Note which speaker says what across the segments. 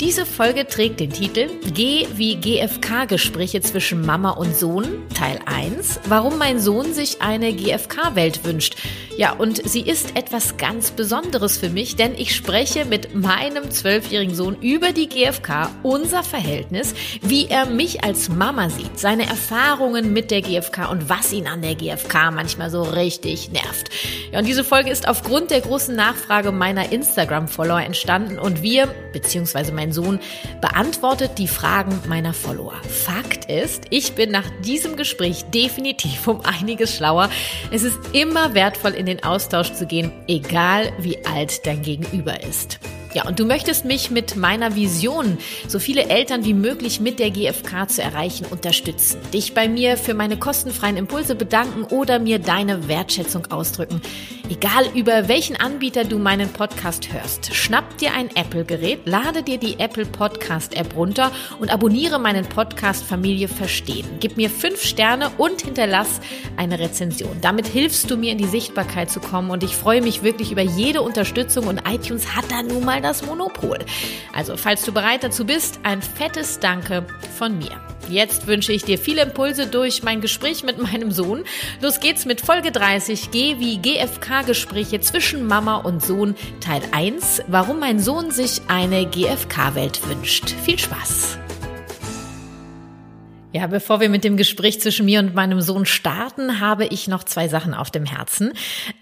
Speaker 1: Diese Folge trägt den Titel G wie GFK-Gespräche zwischen Mama und Sohn, Teil 1, warum mein Sohn sich eine GFK-Welt wünscht. Ja, und sie ist etwas ganz Besonderes für mich, denn ich spreche mit meinem zwölfjährigen Sohn über die GFK, unser Verhältnis, wie er mich als Mama sieht, seine Erfahrungen mit der GFK und was ihn an der GFK manchmal so richtig nervt. Ja, und diese Folge ist aufgrund der großen Nachfrage meiner Instagram-Follower entstanden und wir, beziehungsweise mein Sohn, beantwortet die Fragen meiner Follower. Fakt ist, ich bin nach diesem Gespräch definitiv um einiges schlauer. Es ist immer wertvoll, in den Austausch zu gehen, egal wie alt dein Gegenüber ist. Ja, und du möchtest mich mit meiner Vision, so viele Eltern wie möglich mit der GfK zu erreichen, unterstützen. Dich bei mir für meine kostenfreien Impulse bedanken oder mir deine Wertschätzung ausdrücken. Egal über welchen Anbieter du meinen Podcast hörst, schnapp dir ein Apple-Gerät, lade dir die Apple Podcast-App runter und abonniere meinen Podcast Familie Verstehen. Gib mir fünf Sterne und hinterlass eine Rezension. Damit hilfst du mir in die Sichtbarkeit zu kommen und ich freue mich wirklich über jede Unterstützung und iTunes hat da nun mal das Monopol. Also, falls du bereit dazu bist, ein fettes Danke von mir. Jetzt wünsche ich dir viele Impulse durch mein Gespräch mit meinem Sohn. Los geht's mit Folge 30 G wie GFK-Gespräche zwischen Mama und Sohn Teil 1. Warum mein Sohn sich eine GFK-Welt wünscht. Viel Spaß! Ja, bevor wir mit dem Gespräch zwischen mir und meinem Sohn starten, habe ich noch zwei Sachen auf dem Herzen.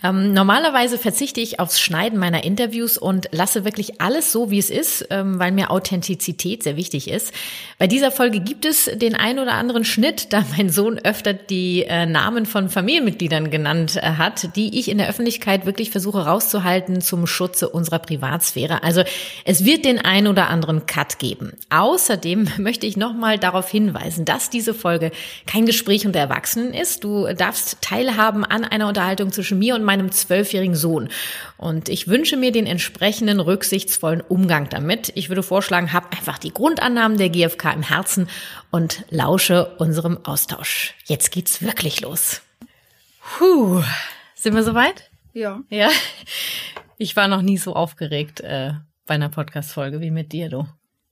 Speaker 1: Ähm, normalerweise verzichte ich aufs Schneiden meiner Interviews und lasse wirklich alles so, wie es ist, ähm, weil mir Authentizität sehr wichtig ist. Bei dieser Folge gibt es den ein oder anderen Schnitt, da mein Sohn öfter die äh, Namen von Familienmitgliedern genannt äh, hat, die ich in der Öffentlichkeit wirklich versuche rauszuhalten zum Schutze unserer Privatsphäre. Also es wird den ein oder anderen Cut geben. Außerdem möchte ich nochmal darauf hinweisen, dass dass diese Folge kein Gespräch unter Erwachsenen ist. Du darfst teilhaben an einer Unterhaltung zwischen mir und meinem zwölfjährigen Sohn. Und ich wünsche mir den entsprechenden rücksichtsvollen Umgang damit. Ich würde vorschlagen, hab einfach die Grundannahmen der GfK im Herzen und lausche unserem Austausch. Jetzt geht's wirklich los. Puh. Sind wir soweit?
Speaker 2: Ja.
Speaker 1: Ja. Ich war noch nie so aufgeregt äh, bei einer Podcast-Folge wie mit dir, du.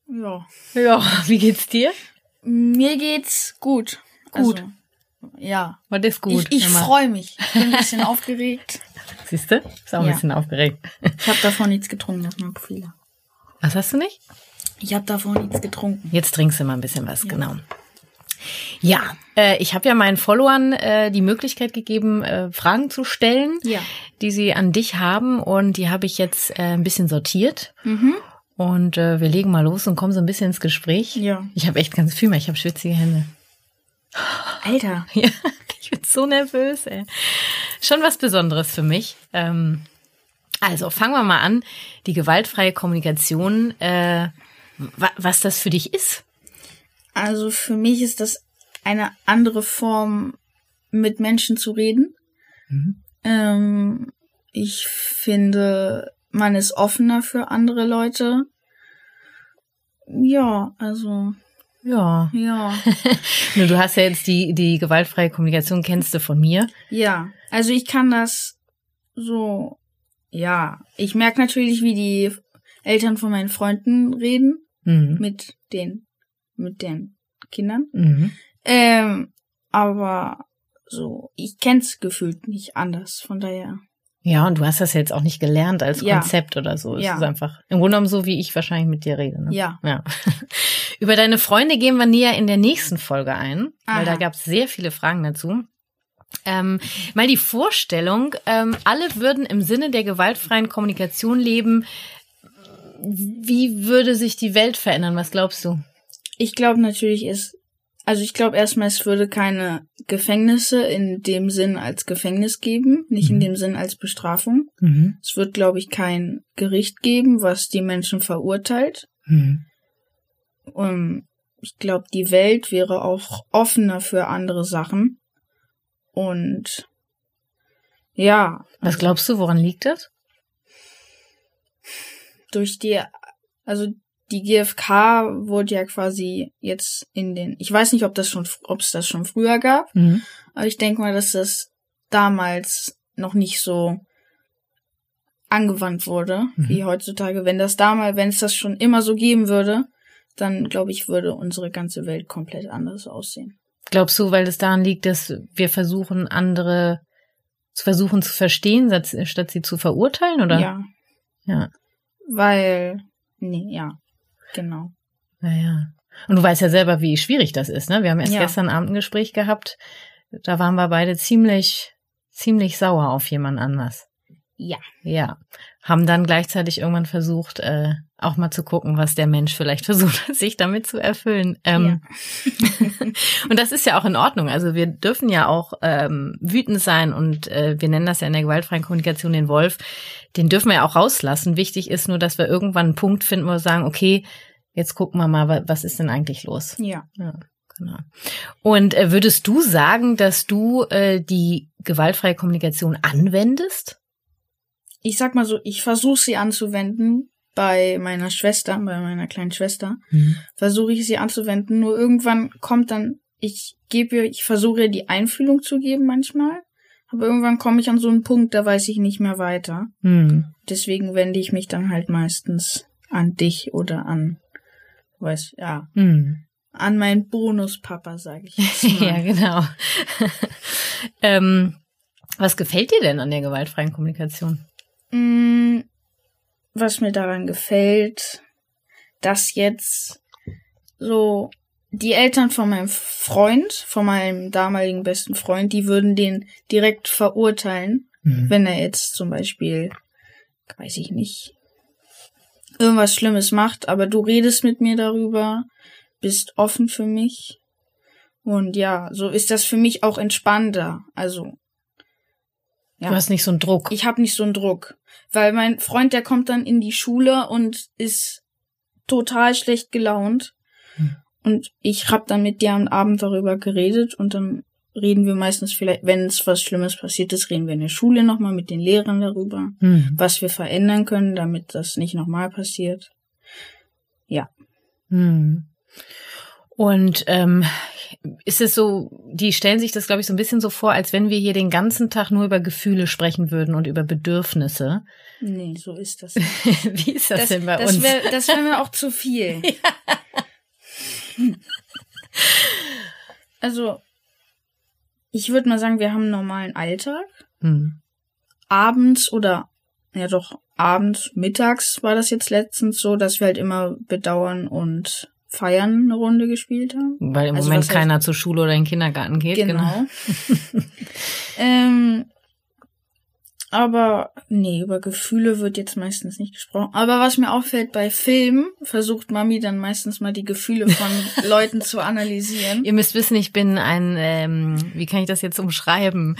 Speaker 2: Ja.
Speaker 1: Ja, wie geht's dir?
Speaker 2: Mir geht's gut.
Speaker 1: Gut.
Speaker 2: Also, ja.
Speaker 1: Was ist gut?
Speaker 2: Ich, ich freue mich. Ich bin ein bisschen aufgeregt.
Speaker 1: Siehst du? Ist auch ein
Speaker 2: Ja.
Speaker 1: bisschen aufgeregt.
Speaker 2: Ich habe davor nichts getrunken, das ist mein Profil.
Speaker 1: Was hast du nicht?
Speaker 2: Ich habe davor nichts getrunken.
Speaker 1: Jetzt trinkst du mal ein bisschen was, genau. Ja, äh, ich habe ja meinen Followern äh, die Möglichkeit gegeben, äh, Fragen zu stellen,
Speaker 2: Ja.
Speaker 1: die sie an dich haben und die habe ich jetzt äh, ein bisschen sortiert.
Speaker 2: Mhm.
Speaker 1: Und äh, wir legen mal los und kommen so ein bisschen ins Gespräch.
Speaker 2: Ja.
Speaker 1: Ich habe echt ganz viel mehr, ich habe schwitzige Hände.
Speaker 2: Alter.
Speaker 1: Ja, ich bin so nervös, ey. Schon was Besonderes für mich. Ähm, also, fangen wir mal an. Die gewaltfreie Kommunikation, äh, wa was das für dich ist.
Speaker 2: Also für mich ist das eine andere Form, mit Menschen zu reden.
Speaker 1: Mhm.
Speaker 2: Ähm, ich finde, man ist offener für andere Leute. Ja, also,
Speaker 1: Ja.
Speaker 2: ja.
Speaker 1: Nur du hast ja jetzt die, die gewaltfreie Kommunikation, kennst du von mir.
Speaker 2: Ja, also ich kann das so, ja. Ich merke natürlich, wie die Eltern von meinen Freunden reden
Speaker 1: Mhm.
Speaker 2: mit den, mit den Kindern.
Speaker 1: Mhm.
Speaker 2: Ähm, aber so, ich kenn's gefühlt nicht anders, von daher.
Speaker 1: Ja, und du hast das jetzt auch nicht gelernt als
Speaker 2: Ja.
Speaker 1: Konzept oder so. Es
Speaker 2: Ja.
Speaker 1: ist einfach im Grunde genommen so, wie ich wahrscheinlich mit dir rede. Ne?
Speaker 2: Ja.
Speaker 1: Ja. Über deine Freunde gehen wir näher in der nächsten Folge ein, weil
Speaker 2: Aha.
Speaker 1: da gab es sehr viele Fragen dazu. Ähm, mal die Vorstellung, ähm, alle würden im Sinne der gewaltfreien Kommunikation leben. Wie würde sich die Welt verändern? Was glaubst du?
Speaker 2: Ich glaube natürlich ist, also ich glaube erstmal, es würde keine Gefängnisse in dem Sinn als Gefängnis geben, nicht in
Speaker 1: Mhm.
Speaker 2: dem Sinn als Bestrafung.
Speaker 1: Mhm.
Speaker 2: Es wird, glaube ich, kein Gericht geben, was die Menschen verurteilt.
Speaker 1: Mhm.
Speaker 2: Um, ich glaube, die Welt wäre auch offener für andere Sachen. Und ja.
Speaker 1: Was glaubst du, woran liegt das?
Speaker 2: Durch die, also die GfK wurde ja quasi jetzt in den, ich weiß nicht, ob das schon, ob es das schon früher gab, mhm. aber ich denke mal, dass das damals noch nicht so angewandt wurde mhm. wie heutzutage. Wenn das damals, wenn es das schon immer so geben würde, dann glaube ich, würde unsere ganze Welt komplett anders aussehen.
Speaker 1: Glaubst du, weil es daran liegt, dass wir versuchen, andere zu versuchen zu verstehen, statt sie zu verurteilen, oder?
Speaker 2: Ja. Ja. Weil, nee, ja, genau.
Speaker 1: Naja. Und du weißt ja selber, wie schwierig das ist, ne? Wir haben erst ja. gestern Abend ein Gespräch gehabt. Da waren wir beide ziemlich, ziemlich sauer auf jemand anders.
Speaker 2: Ja.
Speaker 1: Ja. Haben dann gleichzeitig irgendwann versucht, äh, auch mal zu gucken, was der Mensch vielleicht versucht, sich damit zu erfüllen. Ähm, ja. und das ist ja auch in Ordnung. Also wir dürfen ja auch ähm, wütend sein und äh, wir nennen das ja in der gewaltfreien Kommunikation den Wolf. Den dürfen wir ja auch rauslassen. Wichtig ist nur, dass wir irgendwann einen Punkt finden, wo wir sagen, okay, jetzt gucken wir mal, was ist denn eigentlich los?
Speaker 2: Ja.
Speaker 1: ja. Genau. Und äh, würdest du sagen, dass du äh, die gewaltfreie Kommunikation anwendest?
Speaker 2: Ich sag mal so, ich versuche sie anzuwenden bei meiner Schwester, bei meiner kleinen Schwester, mhm. versuche ich sie anzuwenden. Nur irgendwann kommt dann, ich gebe ihr, ich versuche ihr die Einfühlung zu geben manchmal, aber irgendwann komme ich an so einen Punkt, da weiß ich nicht mehr weiter. Mhm. Deswegen wende ich mich dann halt meistens an dich oder an, weiß, ja, mhm. an meinen Bonuspapa, sage ich jetzt
Speaker 1: mal. ja, genau. ähm, was gefällt dir denn an der gewaltfreien Kommunikation?
Speaker 2: Mm, was mir daran gefällt, dass jetzt so die Eltern von meinem Freund, von meinem damaligen besten Freund, die würden den direkt verurteilen, mhm. wenn er jetzt zum Beispiel, weiß ich nicht, irgendwas Schlimmes macht, aber du redest mit mir darüber, bist offen für mich. Und ja, so ist das für mich auch entspannter. Also
Speaker 1: ja. Du hast nicht so einen Druck.
Speaker 2: Ich habe nicht so einen Druck. Weil mein Freund, der kommt dann in die Schule und ist total schlecht gelaunt. Hm. Und ich hab dann mit dir am Abend darüber geredet und dann reden wir meistens vielleicht, wenn es was Schlimmes passiert ist, reden wir in der Schule nochmal mit den Lehrern darüber, hm. was wir verändern können, damit das nicht nochmal passiert. Ja.
Speaker 1: Hm. Und ähm, ist es so, die stellen sich das, glaube ich, so ein bisschen so vor, als wenn wir hier den ganzen Tag nur über Gefühle sprechen würden und über Bedürfnisse.
Speaker 2: Nee, so ist das.
Speaker 1: Wie ist das, das denn bei
Speaker 2: das
Speaker 1: uns?
Speaker 2: Wär, das wäre mir auch zu viel. Ja. Also, ich würde mal sagen, wir haben einen normalen Alltag. Hm. Abends oder, ja doch, abends, mittags war das jetzt letztens so, dass wir halt immer bedauern und Feiern eine Runde gespielt haben.
Speaker 1: Weil im also Moment keiner zur Schule oder in den Kindergarten geht.
Speaker 2: Genau. genau. ähm, aber nee, über Gefühle wird jetzt meistens nicht gesprochen. Aber was mir auffällt bei Filmen, versucht Mami dann meistens mal die Gefühle von Leuten zu analysieren.
Speaker 1: Ihr müsst wissen, ich bin ein, ähm, wie kann ich das jetzt umschreiben?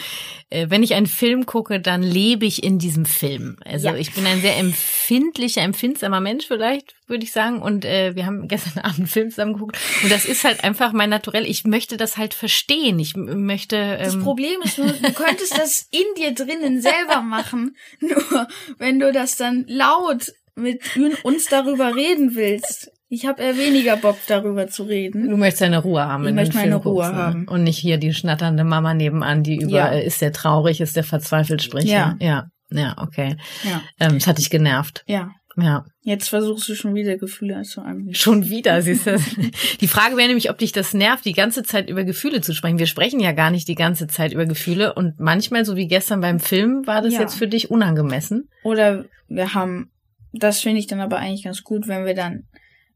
Speaker 1: Äh, wenn ich einen Film gucke, dann lebe ich in diesem Film. Also ja. ich bin ein sehr empfindlicher, empfindsamer Mensch vielleicht, würde ich sagen. Und äh, wir haben gestern Abend einen Film zusammen geguckt. Und das ist halt einfach mein Naturell. Ich möchte das halt verstehen. Ich möchte. Ähm
Speaker 2: das Problem ist nur, du könntest das in dir drinnen selber machen. Nur wenn du das dann laut mit uns darüber reden willst. Ich habe eher weniger Bock darüber zu reden.
Speaker 1: Du möchtest deine Ruhe haben.
Speaker 2: Ich möchte meine Ruhe
Speaker 1: guckst,
Speaker 2: ne? haben.
Speaker 1: Und nicht hier die schnatternde Mama nebenan, die über ja. ist der traurig, ist der verzweifelt spricht. Ja. Ja, ja okay. Ja. Ähm, das hat dich genervt.
Speaker 2: Ja.
Speaker 1: Ja.
Speaker 2: Jetzt versuchst du schon wieder Gefühle zu einem.
Speaker 1: Schon wieder, siehst du. die Frage wäre nämlich, ob dich das nervt, die ganze Zeit über Gefühle zu sprechen. Wir sprechen ja gar nicht die ganze Zeit über Gefühle und manchmal, so wie gestern beim Film, war das ja. jetzt für dich unangemessen.
Speaker 2: Oder wir haben, das finde ich dann aber eigentlich ganz gut, wenn wir dann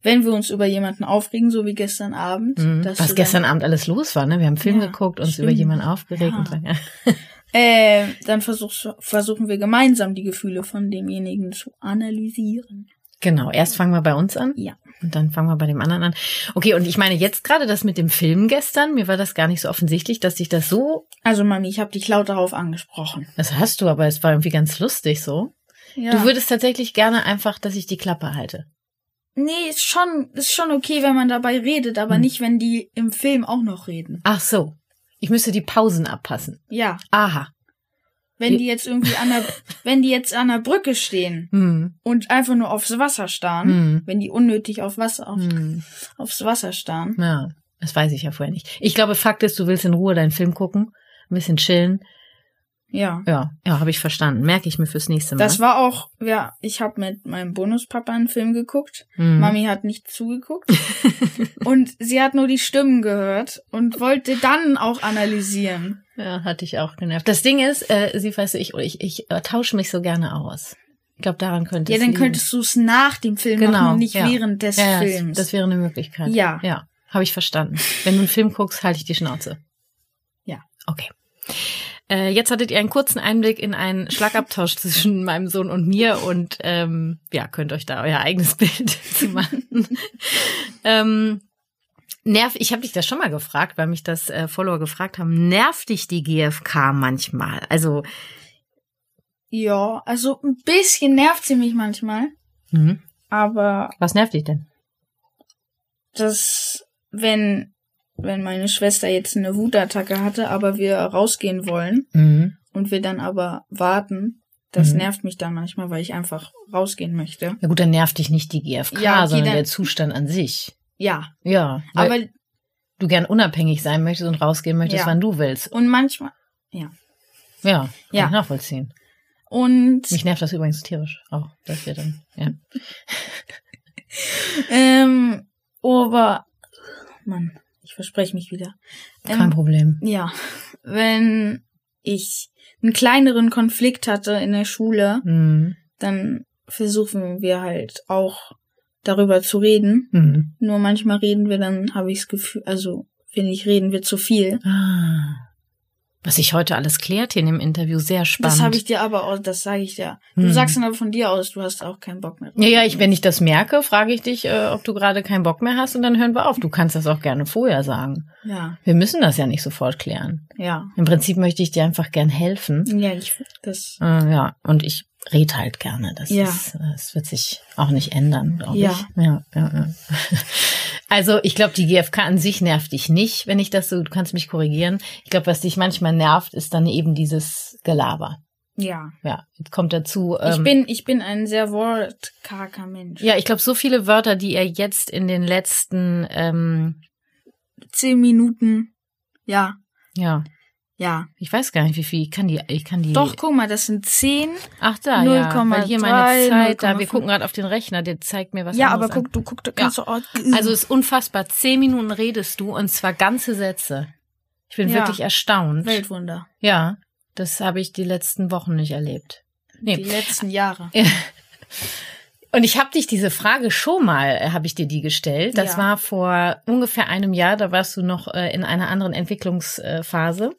Speaker 2: wenn wir uns über jemanden aufregen, so wie gestern Abend.
Speaker 1: Mhm. Was gestern Abend alles los war, ne? Wir haben einen Film ja, geguckt, uns stimmt. über jemanden aufgeregt. Ja. Und so, ja.
Speaker 2: Äh, dann versuch, versuchen wir gemeinsam die Gefühle von demjenigen zu analysieren.
Speaker 1: Genau, erst fangen wir bei uns an.
Speaker 2: Ja.
Speaker 1: Und dann fangen wir bei dem anderen an. Okay, und ich meine jetzt gerade das mit dem Film gestern, mir war das gar nicht so offensichtlich, dass sich das so.
Speaker 2: Also Mami, ich habe dich laut darauf angesprochen.
Speaker 1: Das hast du, aber es war irgendwie ganz lustig so. Ja. Du würdest tatsächlich gerne einfach, dass ich die Klappe halte.
Speaker 2: Nee, ist schon, ist schon okay, wenn man dabei redet, aber
Speaker 1: Hm.
Speaker 2: nicht, wenn die im Film auch noch reden.
Speaker 1: Ach so. Ich müsste die Pausen abpassen.
Speaker 2: Ja.
Speaker 1: Aha.
Speaker 2: Wenn die jetzt irgendwie an der, wenn die jetzt an der Brücke stehen
Speaker 1: Hm.
Speaker 2: und einfach nur aufs Wasser starren,
Speaker 1: Hm.
Speaker 2: wenn die unnötig auf Wasser, auf,
Speaker 1: Hm.
Speaker 2: aufs Wasser starren.
Speaker 1: Ja, das weiß ich ja vorher nicht. Ich glaube, Fakt ist, du willst in Ruhe deinen Film gucken, ein bisschen chillen.
Speaker 2: Ja.
Speaker 1: Ja, ja, habe ich verstanden. Merke ich mir fürs nächste Mal.
Speaker 2: Das war auch, ja, ich habe mit meinem Bonuspapa einen Film geguckt.
Speaker 1: Hm.
Speaker 2: Mami hat nicht zugeguckt. und sie hat nur die Stimmen gehört und wollte dann auch analysieren.
Speaker 1: Ja, hatte ich auch genervt. Das Ding ist, äh, sie weiß ich, ich, ich äh, tausche mich so gerne aus. Ich glaube, daran könnte
Speaker 2: Ja, dann
Speaker 1: liegen.
Speaker 2: könntest du es nach dem Film
Speaker 1: Genau,
Speaker 2: machen und nicht
Speaker 1: ja.
Speaker 2: während des
Speaker 1: ja, ja,
Speaker 2: Films.
Speaker 1: Das wäre eine Möglichkeit.
Speaker 2: Ja.
Speaker 1: Ja, habe ich verstanden. Wenn du einen Film guckst, halte ich die Schnauze.
Speaker 2: Ja.
Speaker 1: Okay. Äh, jetzt hattet ihr einen kurzen Einblick in einen Schlagabtausch zwischen meinem Sohn und mir und ähm, ja, könnt euch da euer eigenes Bild zu machen. ähm, nerv, ich habe dich das schon mal gefragt, weil mich das äh, Follower gefragt haben. Nervt dich die GfK manchmal? Also
Speaker 2: ja, also ein bisschen nervt sie mich manchmal,
Speaker 1: mhm.
Speaker 2: aber
Speaker 1: was nervt dich denn?
Speaker 2: das, wenn, wenn meine Schwester jetzt eine Wutattacke hatte, aber wir rausgehen wollen
Speaker 1: Mhm.
Speaker 2: und wir dann aber warten, das
Speaker 1: Mhm.
Speaker 2: nervt mich dann manchmal, weil ich einfach rausgehen möchte.
Speaker 1: Ja gut, dann nervt dich nicht die GfK,
Speaker 2: Ja, okay,
Speaker 1: sondern
Speaker 2: dann-
Speaker 1: der Zustand an sich.
Speaker 2: Ja,
Speaker 1: Ja,
Speaker 2: aber
Speaker 1: du gern unabhängig sein möchtest und rausgehen möchtest,
Speaker 2: Ja.
Speaker 1: wann du willst.
Speaker 2: und manchmal
Speaker 1: Ja, kann
Speaker 2: Ja.
Speaker 1: ich nachvollziehen.
Speaker 2: und
Speaker 1: Mich nervt das übrigens tierisch auch, dass wir dann, ja.
Speaker 2: ähm, aber Mann, ich verspreche mich wieder.
Speaker 1: Kein
Speaker 2: Ähm,
Speaker 1: Problem.
Speaker 2: Ja, wenn ich einen kleineren Konflikt hatte in der Schule,
Speaker 1: Mhm.
Speaker 2: dann versuchen wir halt auch darüber zu reden.
Speaker 1: Mhm.
Speaker 2: Nur manchmal reden wir, dann habe ich das Gefühl, also finde ich, reden wir zu viel.
Speaker 1: Ah. Was sich heute alles klärt hier in dem Interview, sehr spannend.
Speaker 2: Das habe ich dir aber auch, das sage ich dir. Du
Speaker 1: Hm.
Speaker 2: sagst dann aber von dir aus, du hast auch keinen Bock mehr.
Speaker 1: Ja, ja, ich, wenn ich das merke, frage ich dich, äh, ob du gerade keinen Bock mehr hast und dann hören wir auf. Du kannst das auch gerne vorher sagen.
Speaker 2: Ja,
Speaker 1: Wir müssen das ja nicht sofort klären.
Speaker 2: ja.
Speaker 1: Im Prinzip möchte ich dir einfach gern helfen.
Speaker 2: Ja, ich, das,
Speaker 1: Äh, ja, und ich rede halt gerne. Das
Speaker 2: Ja.
Speaker 1: ist, äh, das wird sich auch nicht ändern, glaube
Speaker 2: Ja.
Speaker 1: ich. Ja, ja, ja. Also ich glaube, die GfK an sich nervt dich nicht, wenn ich das so, du kannst mich korrigieren. Ich glaube, was dich manchmal nervt, ist dann eben dieses Gelaber.
Speaker 2: ja.
Speaker 1: Ja, kommt dazu.
Speaker 2: Ich
Speaker 1: ähm,
Speaker 2: bin, ich bin ein sehr wortkarger Mensch.
Speaker 1: ja, ich glaube, so viele Wörter, die er jetzt in den letzten, ähm,
Speaker 2: Zehn Minuten. Ja,
Speaker 1: ja,
Speaker 2: ja.
Speaker 1: ich weiß gar nicht, wie viel. Ich kann die, ich kann die.
Speaker 2: Doch, guck mal, das sind zehn.
Speaker 1: Ach da, ja. Weil hier meine
Speaker 2: 0,3,
Speaker 1: Zeit, da, wir
Speaker 2: 0,5.
Speaker 1: gucken gerade auf den Rechner, der zeigt mir was
Speaker 2: ja, aber
Speaker 1: an.
Speaker 2: guck, du guck, du kannst du auch.
Speaker 1: Also es ist unfassbar. Zehn Minuten redest du und zwar ganze Sätze. Ich bin
Speaker 2: Ja.
Speaker 1: wirklich erstaunt.
Speaker 2: Weltwunder.
Speaker 1: Ja, das habe ich die letzten Wochen nicht erlebt.
Speaker 2: Die
Speaker 1: Nee.
Speaker 2: letzten Jahre.
Speaker 1: Und ich habe dich diese Frage schon mal, äh, habe ich dir die gestellt. Das
Speaker 2: Ja.
Speaker 1: war vor ungefähr einem Jahr. Da warst du noch äh, in einer anderen Entwicklungsphase.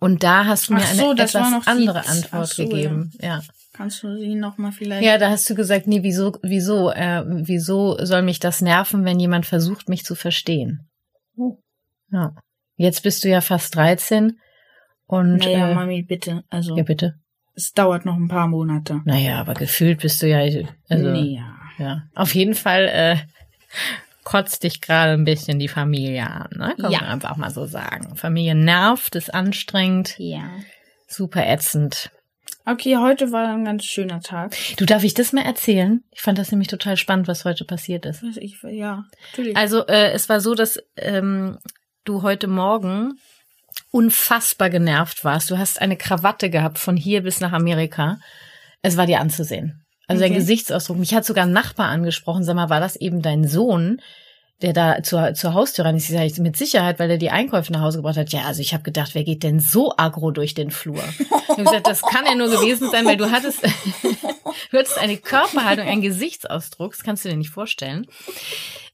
Speaker 1: Und da hast du mir
Speaker 2: so,
Speaker 1: eine etwas
Speaker 2: die-
Speaker 1: andere
Speaker 2: ach
Speaker 1: Antwort
Speaker 2: so,
Speaker 1: gegeben. Ja.
Speaker 2: Kannst du sie noch mal vielleicht?
Speaker 1: ja, da hast du gesagt, nee, wieso, wieso, äh, wieso soll mich das nerven, wenn jemand versucht, mich zu verstehen?
Speaker 2: Oh.
Speaker 1: Ja. Jetzt bist du ja fast 13 und
Speaker 2: naja,
Speaker 1: äh,
Speaker 2: Mami, bitte. Also,
Speaker 1: ja bitte.
Speaker 2: es dauert noch ein paar Monate.
Speaker 1: Naja, aber gefühlt bist du ja, also
Speaker 2: nee, ja.
Speaker 1: ja, auf jeden Fall äh, kotzt dich gerade ein bisschen die Familie an, ne? Kann
Speaker 2: Ja.
Speaker 1: man einfach mal so sagen. Familie nervt, ist anstrengend,
Speaker 2: Ja.
Speaker 1: super ätzend.
Speaker 2: Okay, heute war ein ganz schöner Tag.
Speaker 1: Du darf ich das mal erzählen? Ich fand das nämlich total spannend, was heute passiert ist.
Speaker 2: Ich, ja, natürlich.
Speaker 1: Also äh, es war so, dass ähm, du heute Morgen unfassbar genervt warst. Du hast eine Krawatte gehabt von hier bis nach Amerika. Es war dir anzusehen. Also dein
Speaker 2: Okay.
Speaker 1: Gesichtsausdruck. Mich hat sogar ein Nachbar angesprochen. Sag mal, war das eben dein Sohn, der da zur, zur Haustür ran ist? Ich sage, mit Sicherheit, weil er die Einkäufe nach Hause gebracht hat. Ja, also ich habe gedacht, wer geht denn so aggro durch den Flur? Ich habe gesagt, das kann ja nur gewesen sein, weil du hattest, du hattest eine Körperhaltung, einen Gesichtsausdruck. Das kannst du dir nicht vorstellen.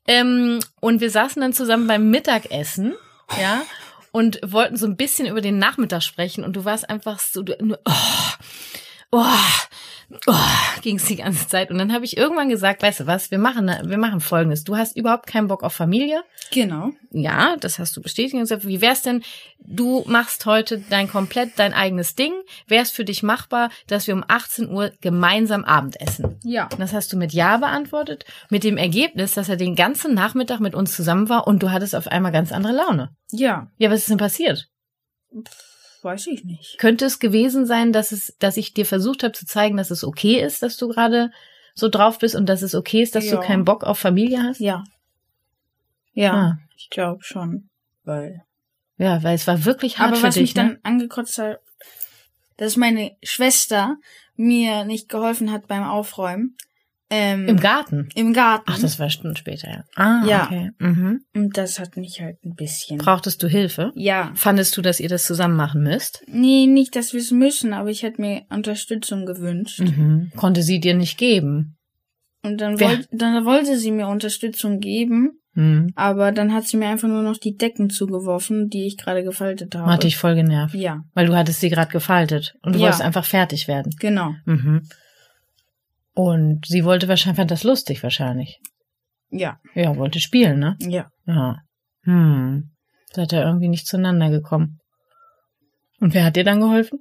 Speaker 1: Ähm, und wir saßen dann zusammen beim Mittagessen, ja, und wollten so ein bisschen über den Nachmittag sprechen. Und du warst einfach so, du, nur, oh, oh, oh, ging es die ganze Zeit. Und dann habe ich irgendwann gesagt, weißt du was, wir machen, wir machen Folgendes. Du hast überhaupt keinen Bock auf Familie.
Speaker 2: Genau.
Speaker 1: Ja, das hast du bestätigt und gesagt, wie wär's denn, du machst heute dein komplett dein eigenes Ding. Wär's für dich machbar, dass wir um 18 Uhr gemeinsam Abendessen?
Speaker 2: Ja.
Speaker 1: Und das hast du mit Ja beantwortet, mit dem Ergebnis, dass er den ganzen Nachmittag mit uns zusammen war und du hattest auf einmal ganz andere Laune.
Speaker 2: Ja.
Speaker 1: Ja, was ist denn passiert?
Speaker 2: Weiß ich nicht.
Speaker 1: Könnte es gewesen sein, dass es, dass ich dir versucht habe zu zeigen, dass es okay ist, dass du gerade so drauf bist und dass es okay ist, dass
Speaker 2: Ja.
Speaker 1: du keinen Bock auf Familie hast?
Speaker 2: Ja. Ja.
Speaker 1: Ah.
Speaker 2: Ich glaube schon. Weil.
Speaker 1: Ja, weil es war wirklich hart
Speaker 2: Aber
Speaker 1: für
Speaker 2: was
Speaker 1: dich,
Speaker 2: mich
Speaker 1: ne?
Speaker 2: dann angekotzt hat, dass meine Schwester mir nicht geholfen hat beim Aufräumen. Ähm,
Speaker 1: Im Garten.
Speaker 2: Im Garten.
Speaker 1: Ach, das war Stunden später, ja. Ah,
Speaker 2: Ja.
Speaker 1: okay. Mhm.
Speaker 2: Und das hat mich halt ein bisschen.
Speaker 1: Brauchtest du Hilfe?
Speaker 2: ja.
Speaker 1: Fandest du, dass ihr das zusammen machen müsst?
Speaker 2: Nee, nicht, dass wir es müssen, aber ich hätte mir Unterstützung gewünscht.
Speaker 1: Mhm. Konnte sie dir nicht geben?
Speaker 2: Und dann, wollt, dann wollte sie mir Unterstützung geben,
Speaker 1: Mhm.
Speaker 2: aber dann hat sie mir einfach nur noch die Decken zugeworfen, die ich gerade gefaltet habe.
Speaker 1: Hat dich voll genervt.
Speaker 2: Ja,
Speaker 1: Weil du hattest sie gerade gefaltet und du
Speaker 2: Ja.
Speaker 1: wolltest einfach fertig werden.
Speaker 2: genau.
Speaker 1: Mhm. Und sie wollte wahrscheinlich, fand das lustig wahrscheinlich.
Speaker 2: Ja,
Speaker 1: Ja, wollte spielen, ne?
Speaker 2: ja.
Speaker 1: Ja. Hm. Seid ihr irgendwie nicht zueinander gekommen. Und wer hat dir dann geholfen?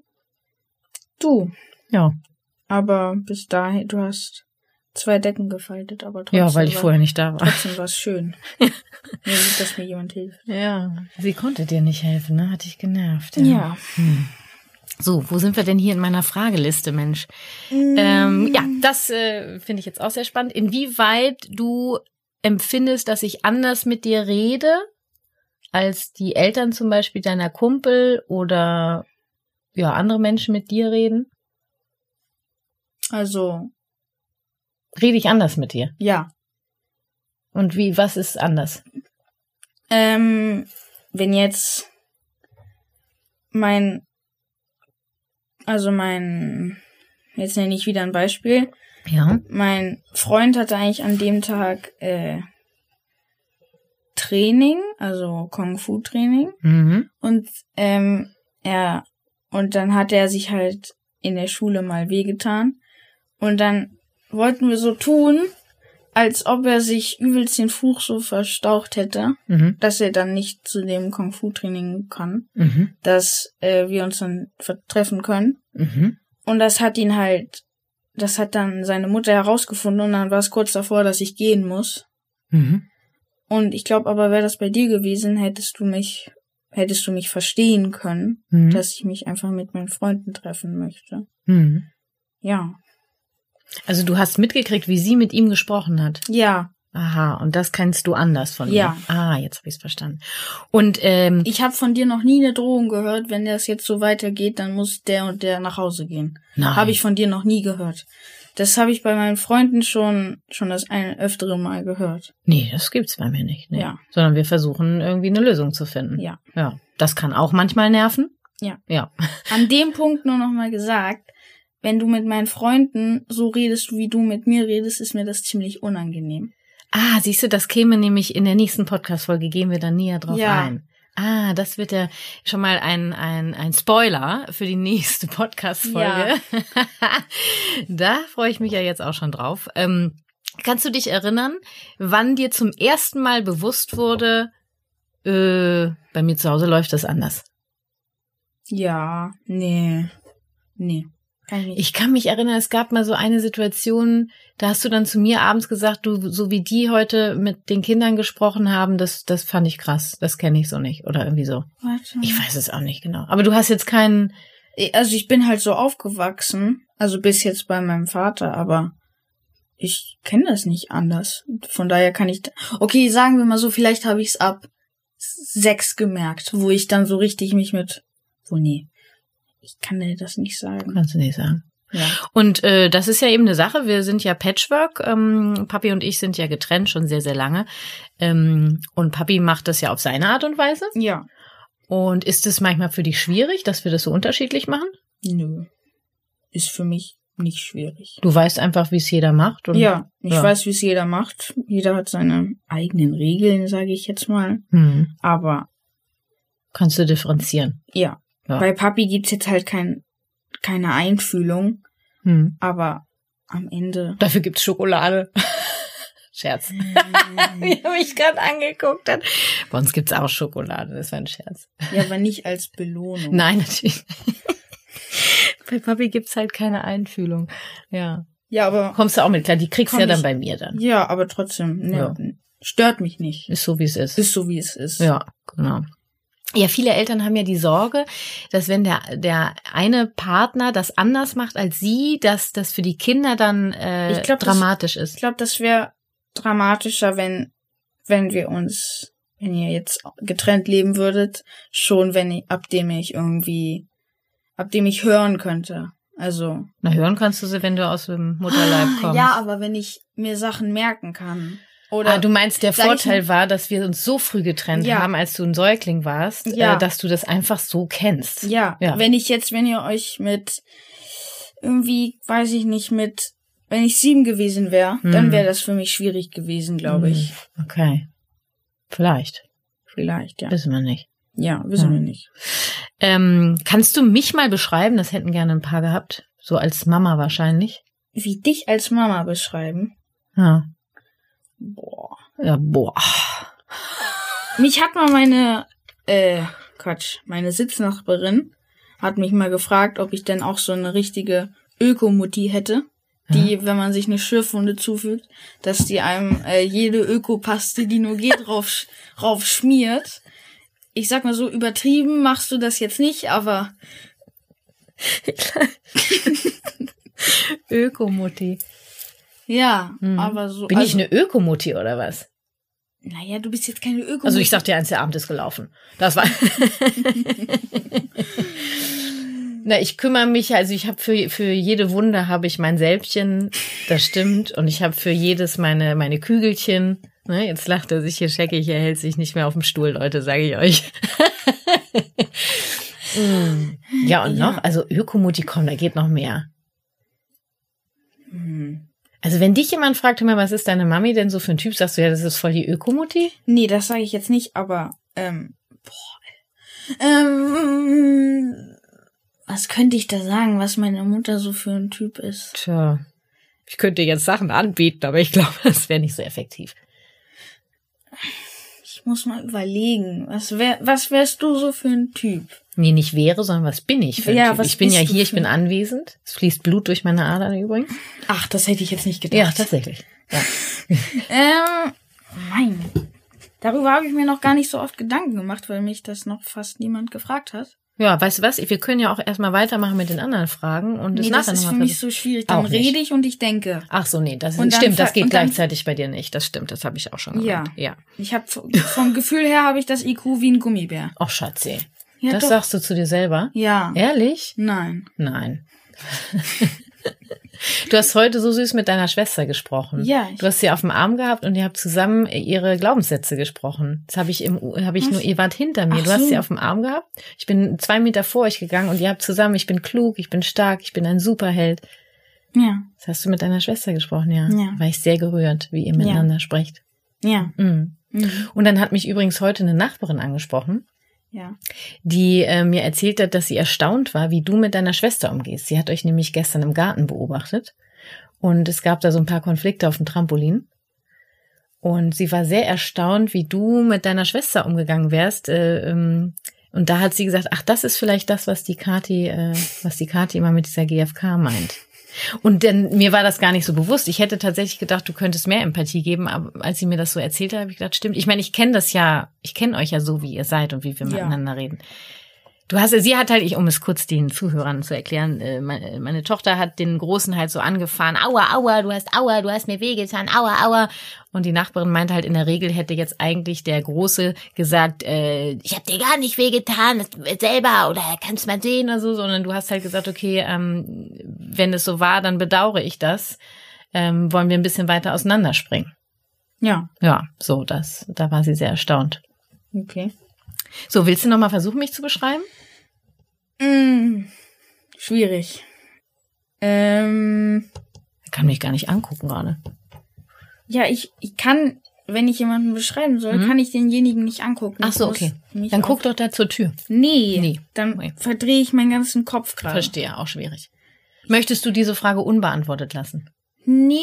Speaker 2: Du.
Speaker 1: Ja.
Speaker 2: Aber bis dahin, du hast zwei Decken gefaltet, aber trotzdem.
Speaker 1: Ja, weil ich
Speaker 2: war,
Speaker 1: vorher nicht da war.
Speaker 2: Trotzdem war es schön. sieht, dass mir jemand hilft.
Speaker 1: Ja. Sie konnte dir nicht helfen, ne? Hat dich genervt.
Speaker 2: Ja.
Speaker 1: Hm. So, wo sind wir denn hier in meiner Frageliste, Mensch? Ähm, ja, das äh, finde ich jetzt auch sehr spannend. Inwieweit du empfindest, dass ich anders mit dir rede, als die Eltern zum Beispiel deiner Kumpel oder ja, andere Menschen mit dir reden?
Speaker 2: Also,
Speaker 1: Rede ich anders mit dir?
Speaker 2: ja.
Speaker 1: Und wie, was ist anders?
Speaker 2: Ähm, wenn jetzt mein, also mein, jetzt nenne ich wieder ein Beispiel.
Speaker 1: Ja.
Speaker 2: Mein Freund hatte eigentlich an dem Tag äh, Training, also Kung Fu Training
Speaker 1: Mhm.
Speaker 2: und ähm, er und dann hat er sich halt in der Schule mal wehgetan und dann wollten wir so tun, als ob er sich übelst den Fuß so verstaucht hätte,
Speaker 1: Mhm.
Speaker 2: dass er dann nicht zu dem Kung Fu Training kann,
Speaker 1: Mhm.
Speaker 2: dass äh, wir uns dann treffen können
Speaker 1: Mhm.
Speaker 2: und das hat ihn halt, das hat dann seine Mutter herausgefunden und dann war es kurz davor, dass ich gehen muss.
Speaker 1: Mhm.
Speaker 2: Und ich glaube aber, wäre das bei dir gewesen, hättest du mich, hättest du mich verstehen können,
Speaker 1: Mhm.
Speaker 2: dass ich mich einfach mit meinen Freunden treffen möchte.
Speaker 1: Mhm.
Speaker 2: Ja.
Speaker 1: Also du hast mitgekriegt, wie sie mit ihm gesprochen hat.
Speaker 2: Ja.
Speaker 1: Aha, und das kennst du anders von
Speaker 2: Ja.
Speaker 1: ihm. Ah, jetzt habe ich es verstanden. Und ähm,
Speaker 2: Ich habe von dir noch nie eine Drohung gehört, wenn das jetzt so weitergeht, dann muss der und der nach Hause gehen.
Speaker 1: nein.
Speaker 2: Habe ich von dir noch nie gehört. Das habe ich bei meinen Freunden schon schon das ein öftere Mal gehört.
Speaker 1: Nee, das gibt's bei mir nicht. Nee.
Speaker 2: Ja.
Speaker 1: Sondern wir versuchen irgendwie eine Lösung zu finden.
Speaker 2: Ja.
Speaker 1: Ja. Das kann auch manchmal nerven.
Speaker 2: Ja.
Speaker 1: Ja.
Speaker 2: An dem Punkt nur noch mal gesagt, wenn du mit meinen Freunden so redest, wie du mit mir redest, ist mir das ziemlich unangenehm.
Speaker 1: Ah, siehst du, das käme nämlich in der nächsten Podcast-Folge, gehen wir dann näher drauf
Speaker 2: Ja.
Speaker 1: ein. Ah, das wird ja schon mal ein, ein, ein Spoiler für die nächste Podcast-Folge. da freue ich mich ja jetzt auch schon drauf. Ähm, kannst du dich erinnern, wann dir zum ersten Mal bewusst wurde, äh, bei mir zu Hause läuft das anders?
Speaker 2: Ja, nee. Nee. Kann ich.
Speaker 1: Ich kann mich erinnern, es gab mal so eine Situation, da hast du dann zu mir abends gesagt, du, so wie die heute mit den Kindern gesprochen haben, das, das fand ich krass. Das kenne ich so nicht. Oder irgendwie so.
Speaker 2: Warte.
Speaker 1: Ich weiß es auch nicht genau. Aber du hast jetzt keinen.
Speaker 2: Also ich bin halt so aufgewachsen, also bis jetzt bei meinem Vater, aber ich kenne das nicht anders. Von daher kann ich. Okay, sagen wir mal so, vielleicht habe ich es ab sechs gemerkt, wo ich dann so richtig mich mit. Wo nee. Ich kann dir das nicht sagen.
Speaker 1: Kannst du nicht sagen.
Speaker 2: Ja.
Speaker 1: Und äh, das ist ja eben eine Sache. Wir sind ja Patchwork. Ähm, Papi und ich sind ja getrennt schon sehr, sehr lange. Ähm, und Papi macht das ja auf seine Art und Weise.
Speaker 2: Ja.
Speaker 1: Und ist es manchmal für dich schwierig, dass wir das so unterschiedlich machen?
Speaker 2: Nö. Ist für mich nicht schwierig.
Speaker 1: Du weißt einfach, wie es jeder macht. Und,
Speaker 2: ja, ich
Speaker 1: ja.
Speaker 2: weiß, wie es jeder macht. Jeder hat seine eigenen Regeln, sage ich jetzt mal.
Speaker 1: Hm.
Speaker 2: Aber
Speaker 1: Kannst du differenzieren.
Speaker 2: ja,
Speaker 1: Ja.
Speaker 2: bei Papi gibt's jetzt halt kein, keine Einfühlung.
Speaker 1: Hm.
Speaker 2: Aber am Ende.
Speaker 1: Dafür gibt's Schokolade. Scherz. Wie er mich gerade angeguckt hat. Bei uns gibt's auch Schokolade, das war ein Scherz.
Speaker 2: Ja, aber nicht als Belohnung.
Speaker 1: Nein, natürlich. Bei Papi gibt's halt keine Einfühlung. Ja.
Speaker 2: Ja, aber
Speaker 1: Kommst du auch mit klar, die kriegst du ja dann
Speaker 2: ich-
Speaker 1: bei mir dann.
Speaker 2: ja, aber trotzdem, ne,
Speaker 1: Ja.
Speaker 2: stört mich nicht.
Speaker 1: Ist so, wie es ist.
Speaker 2: Ist so wie es ist.
Speaker 1: Ja, genau. Ja, viele Eltern haben ja die Sorge, dass wenn der, der eine Partner das anders macht als sie, dass das für die Kinder dann äh,
Speaker 2: Ich glaub, das-
Speaker 1: dramatisch
Speaker 2: Ich
Speaker 1: ist.
Speaker 2: glaube, das wäre dramatischer, wenn wenn wir uns, wenn ihr jetzt getrennt leben würdet, schon wenn ich, ab dem ich irgendwie, ab dem ich hören könnte. Also
Speaker 1: Na, hören kannst du sie, wenn du aus dem Mutterleib kommst.
Speaker 2: Ah, Ja, aber wenn ich mir Sachen merken kann. Oder
Speaker 1: ah, du meinst, der
Speaker 2: ich
Speaker 1: Vorteil
Speaker 2: mal-
Speaker 1: war, dass wir uns so früh getrennt
Speaker 2: Ja.
Speaker 1: haben, als du ein Säugling warst,
Speaker 2: Ja.
Speaker 1: äh, dass du das einfach so kennst.
Speaker 2: ja,
Speaker 1: Ja.
Speaker 2: wenn ich jetzt, wenn ihr euch mit irgendwie, weiß ich nicht, mit wenn ich sieben gewesen wäre, dann
Speaker 1: Hm.
Speaker 2: wäre das für mich schwierig gewesen, glaube ich.
Speaker 1: Hm, Okay. Vielleicht.
Speaker 2: Vielleicht, ja.
Speaker 1: Wissen wir nicht.
Speaker 2: Ja, wissen wir nicht.
Speaker 1: Ähm, kannst du mich mal beschreiben? Das hätten gerne ein paar gehabt. So als Mama wahrscheinlich.
Speaker 2: Wie dich als Mama beschreiben?
Speaker 1: Ja.
Speaker 2: Boah.
Speaker 1: Ja, boah.
Speaker 2: Mich hat mal meine, äh, Quatsch, meine Sitznachbarin hat mich mal gefragt, ob ich denn auch so eine richtige Ökomutti hätte, die, wenn man sich eine Schürfwunde zufügt, dass die einem äh, jede Ökopaste, die nur geht, rauf, rauf schmiert. Ich sag mal so, übertrieben machst du das jetzt nicht, aber
Speaker 1: Ökomutti.
Speaker 2: Ja,
Speaker 1: Mhm.
Speaker 2: aber so.
Speaker 1: Bin ich
Speaker 2: also,
Speaker 1: eine Ökomutti oder was?
Speaker 2: Naja, du bist jetzt keine Ökomutti.
Speaker 1: Also ich sag dir eins, der Abend ist gelaufen. Das war. Na, ich kümmere mich, also ich habe für, für jede Wunde habe ich mein Sälbchen, das stimmt. Und ich habe für jedes meine, meine Kügelchen. Ne, jetzt lacht er sich hier scheckig, er hält sich nicht mehr auf dem Stuhl, Leute, sage ich euch. Mm. ja, und
Speaker 2: Ja.
Speaker 1: noch, also Ökomutti, komm, da geht noch mehr.
Speaker 2: Hm.
Speaker 1: Also wenn dich jemand fragt, mal, was ist deine Mami denn so für ein Typ, sagst du ja, das ist voll die Ökomutti?
Speaker 2: Nee, das sage ich jetzt nicht, aber ähm, boah. Ähm, was könnte ich da sagen, was meine Mutter so für ein Typ ist?
Speaker 1: Tja, ich könnte jetzt Sachen anbieten, aber ich glaube, das wäre nicht so effektiv.
Speaker 2: Ich muss mal überlegen, was wär, was wärst du so für ein Typ?
Speaker 1: Nee, nicht wäre, sondern was bin ich für
Speaker 2: Ja, was
Speaker 1: Ich bin ja hier, ich bin anwesend. Es fließt Blut durch meine Adern übrigens.
Speaker 2: Ach, das hätte ich jetzt nicht
Speaker 1: Ja,
Speaker 2: gedacht.
Speaker 1: tatsächlich. Ja.
Speaker 2: Ähm, nein. Darüber habe ich mir noch gar nicht so oft Gedanken gemacht, weil mich das noch fast niemand gefragt hat.
Speaker 1: ja, weißt du was? Wir können ja auch erstmal weitermachen mit den anderen Fragen und das
Speaker 2: nee, das
Speaker 1: nachher
Speaker 2: ist für mich so schwierig. Dann rede ich und ich denke.
Speaker 1: Ach so, nee, das ist, stimmt, das geht gleichzeitig bei dir nicht. Das stimmt, das habe ich auch schon
Speaker 2: Ja.
Speaker 1: gemeint. Ja.
Speaker 2: Ich habe vom Gefühl her habe ich das IQ wie ein Gummibär.
Speaker 1: Ach, Schatzi.
Speaker 2: Ja,
Speaker 1: das
Speaker 2: doch.
Speaker 1: sagst du zu dir selber?
Speaker 2: Ja.
Speaker 1: Ehrlich?
Speaker 2: Nein.
Speaker 1: Nein. du hast heute so süß mit deiner Schwester gesprochen.
Speaker 2: Ja,
Speaker 1: Du hast sie auf dem Arm gehabt und ihr habt zusammen ihre Glaubenssätze gesprochen. Das habe ich im, habe ich
Speaker 2: Was?
Speaker 1: nur, ihr wart hinter mir.
Speaker 2: Ach
Speaker 1: du hast
Speaker 2: so.
Speaker 1: sie auf dem Arm gehabt. Ich bin zwei Meter vor euch gegangen und ihr habt zusammen, ich bin klug, ich bin stark, ich bin ein Superheld.
Speaker 2: Ja.
Speaker 1: Das hast du mit deiner Schwester gesprochen, ja.
Speaker 2: Ja.
Speaker 1: War ich sehr gerührt, wie ihr miteinander sprecht.
Speaker 2: Ja.
Speaker 1: Mhm.
Speaker 2: Mhm.
Speaker 1: Und dann hat mich übrigens heute eine Nachbarin angesprochen,
Speaker 2: Ja.
Speaker 1: die äh, mir erzählt hat, dass sie erstaunt war, wie du mit deiner Schwester umgehst. Sie hat euch nämlich gestern im Garten beobachtet und es gab da so ein paar Konflikte auf dem Trampolin. Und sie war sehr erstaunt, wie du mit deiner Schwester umgegangen wärst. Äh, ähm, und da hat sie gesagt, ach, das ist vielleicht das, was die Kati, äh, was die Kati immer mit dieser GFK meint. Und denn mir war das gar nicht so bewusst. Ich hätte tatsächlich gedacht, du könntest mehr Empathie geben, aber als sie mir das so erzählt hat, habe ich gedacht, stimmt. Ich meine, ich kenne das ja, ich kenne euch ja so, wie ihr seid und wie wir
Speaker 2: Ja.
Speaker 1: miteinander reden. Du hast, sie hat halt, ich, um es kurz den Zuhörern zu erklären, äh, meine, meine Tochter hat den Großen halt so angefahren, aua, aua, du hast aua, du hast mir wehgetan, aua, aua. Und die Nachbarin meinte halt, in der Regel hätte jetzt eigentlich der Große gesagt, äh, ich habe dir gar nicht wehgetan, wird selber oder kannst mal sehen oder so, sondern du hast halt gesagt, okay, ähm, wenn es so war, dann bedauere ich das. Ähm, wollen wir ein bisschen weiter auseinanderspringen.
Speaker 2: Ja.
Speaker 1: Ja, so, das, da war sie sehr erstaunt.
Speaker 2: Okay.
Speaker 1: So, willst du noch mal versuchen, mich zu beschreiben?
Speaker 2: Mm, schwierig. Ähm,
Speaker 1: Kann mich gar nicht angucken gerade.
Speaker 2: ja, ich, ich kann, wenn ich jemanden beschreiben soll,
Speaker 1: Mhm.
Speaker 2: kann ich denjenigen nicht angucken.
Speaker 1: Ach so, okay. Dann
Speaker 2: auf-
Speaker 1: guck doch da zur Tür.
Speaker 2: Nee.
Speaker 1: Nee.
Speaker 2: Dann
Speaker 1: Okay.
Speaker 2: verdrehe ich meinen ganzen Kopf gerade.
Speaker 1: Verstehe, auch schwierig. Möchtest du diese Frage unbeantwortet lassen?
Speaker 2: Nee,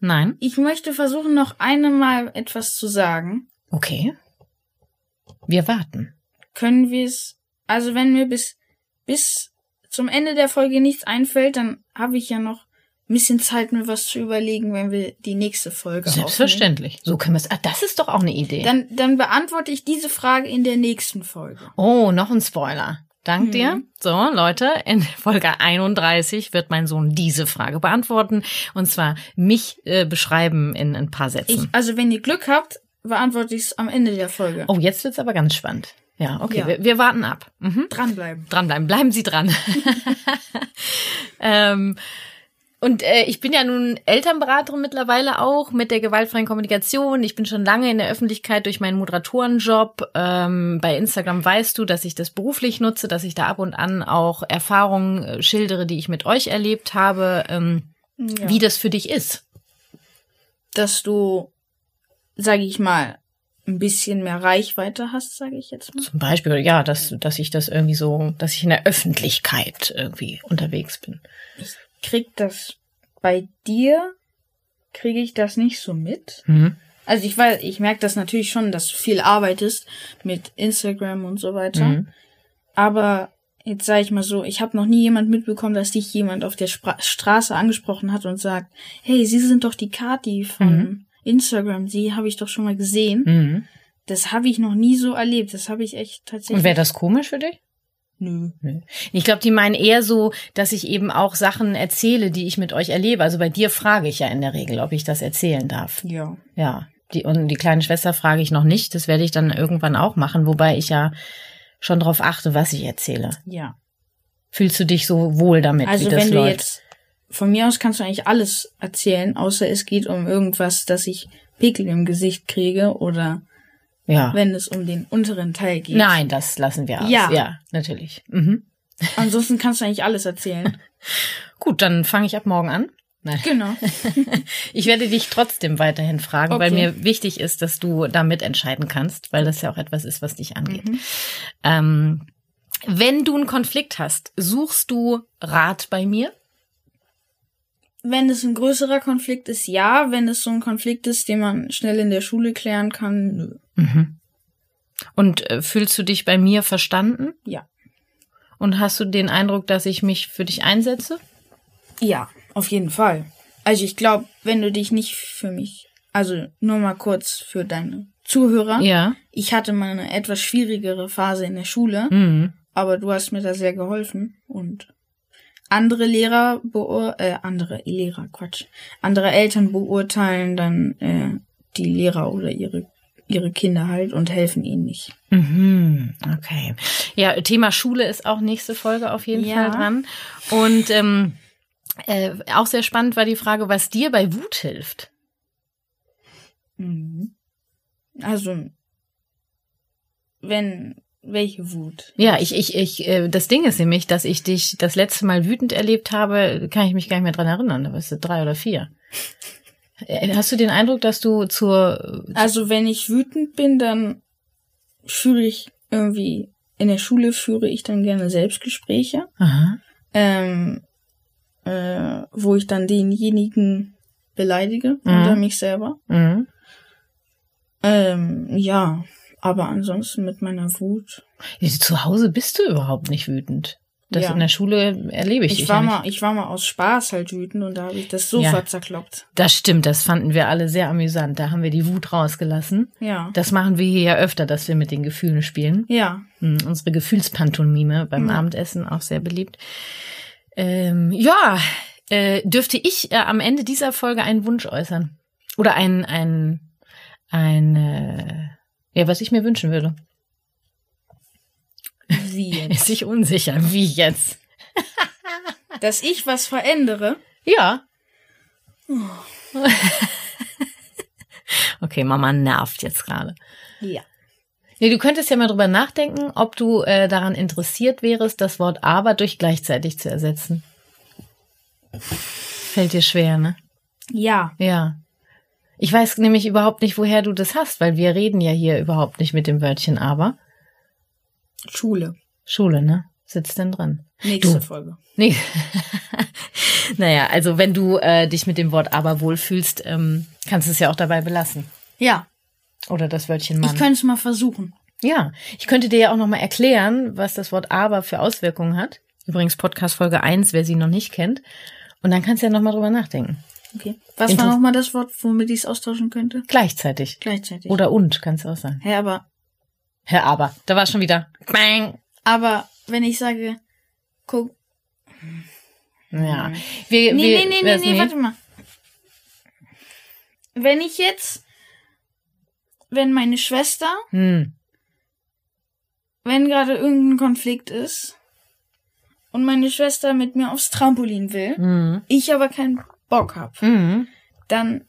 Speaker 1: Nein?
Speaker 2: ich möchte versuchen, noch einmal etwas zu sagen.
Speaker 1: Okay. Wir warten.
Speaker 2: Können wir es, also wenn mir bis, bis zum Ende der Folge nichts einfällt, dann habe ich ja noch ein bisschen Zeit, mir was zu überlegen, wenn wir die nächste Folge
Speaker 1: Selbstverständlich. So können wir es. Ah, das ist doch auch eine Idee.
Speaker 2: aufnehmen. Dann, dann beantworte ich diese Frage in der nächsten Folge.
Speaker 1: oh, noch ein Spoiler. Dank
Speaker 2: Mhm.
Speaker 1: dir. So, Leute, in Folge 31 wird mein Sohn diese Frage beantworten. Und zwar mich äh, beschreiben in ein paar
Speaker 2: Ich,
Speaker 1: Sätzen.
Speaker 2: also wenn ihr Glück habt, beantworte ich es am Ende der Folge.
Speaker 1: oh, jetzt wird's aber ganz spannend. Ja, okay,
Speaker 2: Ja.
Speaker 1: Wir, wir warten ab. Mhm.
Speaker 2: Dranbleiben.
Speaker 1: dranbleiben. Bleiben Sie dran. ähm, und äh, ich bin ja nun Elternberaterin mittlerweile auch mit der gewaltfreien Kommunikation. Ich bin schon lange in der Öffentlichkeit durch meinen Moderatorenjob. Ähm, bei Instagram weißt du, dass ich das beruflich nutze, dass ich da ab und an auch Erfahrungen äh, schildere, die ich mit euch erlebt habe, ähm,
Speaker 2: Ja.
Speaker 1: wie das für dich ist.
Speaker 2: Dass du, sage ich mal, ein bisschen mehr Reichweite hast, sage ich jetzt mal.
Speaker 1: Zum Beispiel, ja, dass, dass ich das irgendwie so, dass ich in der Öffentlichkeit irgendwie unterwegs bin.
Speaker 2: Krieg das bei dir, kriege ich das nicht so mit.
Speaker 1: Mhm.
Speaker 2: Also ich weiß, ich merke das natürlich schon, dass du viel arbeitest mit Instagram und so weiter.
Speaker 1: Mhm.
Speaker 2: Aber jetzt sage ich mal so, ich habe noch nie jemand mitbekommen, dass dich jemand auf der Spra Straße angesprochen hat und sagt, hey, Sie sind doch die Kati von
Speaker 1: Mhm.
Speaker 2: Instagram, Sie habe ich doch schon mal gesehen.
Speaker 1: Mhm.
Speaker 2: Das habe ich noch nie so erlebt. Das habe ich echt tatsächlich.
Speaker 1: Und wäre das komisch für dich?
Speaker 2: Nö.
Speaker 1: Ich glaube, die meinen eher so, dass ich eben auch Sachen erzähle, die ich mit euch erlebe. Also bei dir frage ich ja in der Regel, ob ich das erzählen darf.
Speaker 2: Ja.
Speaker 1: Ja. Die, und die kleine Schwester frage ich noch nicht. Das werde ich dann irgendwann auch machen, wobei ich ja schon darauf achte, was ich erzähle.
Speaker 2: Ja.
Speaker 1: Fühlst du dich so wohl damit,
Speaker 2: Also
Speaker 1: wie das
Speaker 2: wenn du
Speaker 1: läuft?
Speaker 2: jetzt von mir aus kannst du eigentlich alles erzählen, außer es geht um irgendwas, dass ich Pickel im Gesicht kriege oder
Speaker 1: ja.
Speaker 2: wenn es um den unteren Teil geht.
Speaker 1: Nein, das lassen wir aus.
Speaker 2: Ja.
Speaker 1: ja natürlich. Mhm.
Speaker 2: Ansonsten kannst du eigentlich alles erzählen.
Speaker 1: Gut, dann fange ich ab morgen an. Nein.
Speaker 2: genau.
Speaker 1: Ich werde dich trotzdem weiterhin fragen, weil
Speaker 2: Okay.
Speaker 1: mir wichtig ist, dass du da mitentscheiden kannst, weil das ja auch etwas ist, was dich angeht.
Speaker 2: Mhm.
Speaker 1: Ähm, wenn du einen Konflikt hast, suchst du Rat bei mir?
Speaker 2: Wenn es ein größerer Konflikt ist, ja. Wenn es so ein Konflikt ist, den man schnell in der Schule klären kann, nö.
Speaker 1: Mhm. Und äh, fühlst du dich bei mir verstanden?
Speaker 2: Ja.
Speaker 1: Und hast du den Eindruck, dass ich mich für dich einsetze?
Speaker 2: Ja, auf jeden Fall. Also ich glaube, wenn du dich nicht für mich, also nur mal kurz für deine Zuhörer.
Speaker 1: Ja.
Speaker 2: Ich hatte mal eine etwas schwierigere Phase in der Schule,
Speaker 1: Mhm.
Speaker 2: aber du hast mir da sehr geholfen und andere Lehrer beur äh, andere Lehrer, Quatsch. Andere Eltern beurteilen dann äh, die Lehrer oder ihre ihre Kinder halt und helfen ihnen nicht.
Speaker 1: Mhm, okay. Ja, Thema Schule ist auch nächste Folge auf jeden
Speaker 2: Ja.
Speaker 1: Fall dran. Und ähm, äh, auch sehr spannend war die Frage, was dir bei Wut hilft.
Speaker 2: Mhm. Also wenn welche Wut?
Speaker 1: Ja, ich, ich, ich, äh, das Ding ist nämlich, dass ich dich das letzte Mal wütend erlebt habe, kann ich mich gar nicht mehr dran erinnern. Da warst du drei oder vier. Äh, Hast du den Eindruck, dass du zur
Speaker 2: Also wenn ich wütend bin, dann führe ich irgendwie in der Schule führe ich dann gerne Selbstgespräche,
Speaker 1: Aha.
Speaker 2: ähm, äh, wo ich dann denjenigen beleidige
Speaker 1: Mhm.
Speaker 2: oder mich selber.
Speaker 1: Mhm.
Speaker 2: Ähm, ja, aber ansonsten mit meiner Wut.
Speaker 1: Ja, Zu Hause bist du überhaupt nicht wütend. Das
Speaker 2: Ja.
Speaker 1: in der Schule erlebe ich,
Speaker 2: Ich war
Speaker 1: ja
Speaker 2: mal, ich war mal aus Spaß halt wütend und da habe ich das sofort zerkloppt.
Speaker 1: Das stimmt, das fanden wir alle sehr amüsant. Da haben wir die Wut rausgelassen.
Speaker 2: Ja.
Speaker 1: Das machen wir hier ja öfter, dass wir mit den Gefühlen spielen.
Speaker 2: Ja.
Speaker 1: Hm, unsere Gefühlspantomime beim
Speaker 2: Ja.
Speaker 1: Abendessen auch sehr beliebt. Ähm, ja, äh, dürfte ich äh, am Ende dieser Folge einen Wunsch äußern? Oder ein, ein, ein, äh, ja, was ich mir wünschen würde.
Speaker 2: Wie jetzt?
Speaker 1: Ist sich unsicher. Wie jetzt?
Speaker 2: Dass ich was verändere?
Speaker 1: Ja. okay, Mama nervt jetzt gerade.
Speaker 2: Ja.
Speaker 1: Nee, du könntest ja mal drüber nachdenken, ob du äh, daran interessiert wärst, das Wort aber durch gleichzeitig zu ersetzen. Fällt dir schwer, ne?
Speaker 2: Ja.
Speaker 1: Ja. Ich weiß nämlich überhaupt nicht, woher du das hast, weil wir reden ja hier überhaupt nicht mit dem Wörtchen aber.
Speaker 2: Schule.
Speaker 1: Schule, ne? Sitzt denn drin?
Speaker 2: Nächste
Speaker 1: Du.
Speaker 2: Folge.
Speaker 1: Nee. naja, also wenn du äh, dich mit dem Wort aber wohlfühlst, ähm, kannst du es ja auch dabei belassen.
Speaker 2: Ja,
Speaker 1: Oder das Wörtchen Mann.
Speaker 2: ich könnte es mal versuchen.
Speaker 1: ja, ich könnte dir ja auch nochmal erklären, was das Wort aber für Auswirkungen hat. Übrigens Podcast Folge 1, wer sie noch nicht kennt. Und dann kannst du ja nochmal drüber nachdenken.
Speaker 2: Okay. Was
Speaker 1: Inter-
Speaker 2: war nochmal das Wort, womit ich es austauschen könnte?
Speaker 1: Gleichzeitig.
Speaker 2: Gleichzeitig.
Speaker 1: Oder und, kannst du auch sagen.
Speaker 2: Hä, aber,
Speaker 1: Herr Aber, da war schon wieder. Bang.
Speaker 2: aber wenn ich sage, guck.
Speaker 1: Ja. Wir,
Speaker 2: Nee,
Speaker 1: wir,
Speaker 2: nee, nee, nee, nee, warte mal. Wenn ich jetzt, wenn meine Schwester,
Speaker 1: Hm.
Speaker 2: wenn gerade irgendein Konflikt ist und meine Schwester mit mir aufs Trampolin will,
Speaker 1: Hm.
Speaker 2: ich aber keinen Bock hab,
Speaker 1: Hm.
Speaker 2: dann,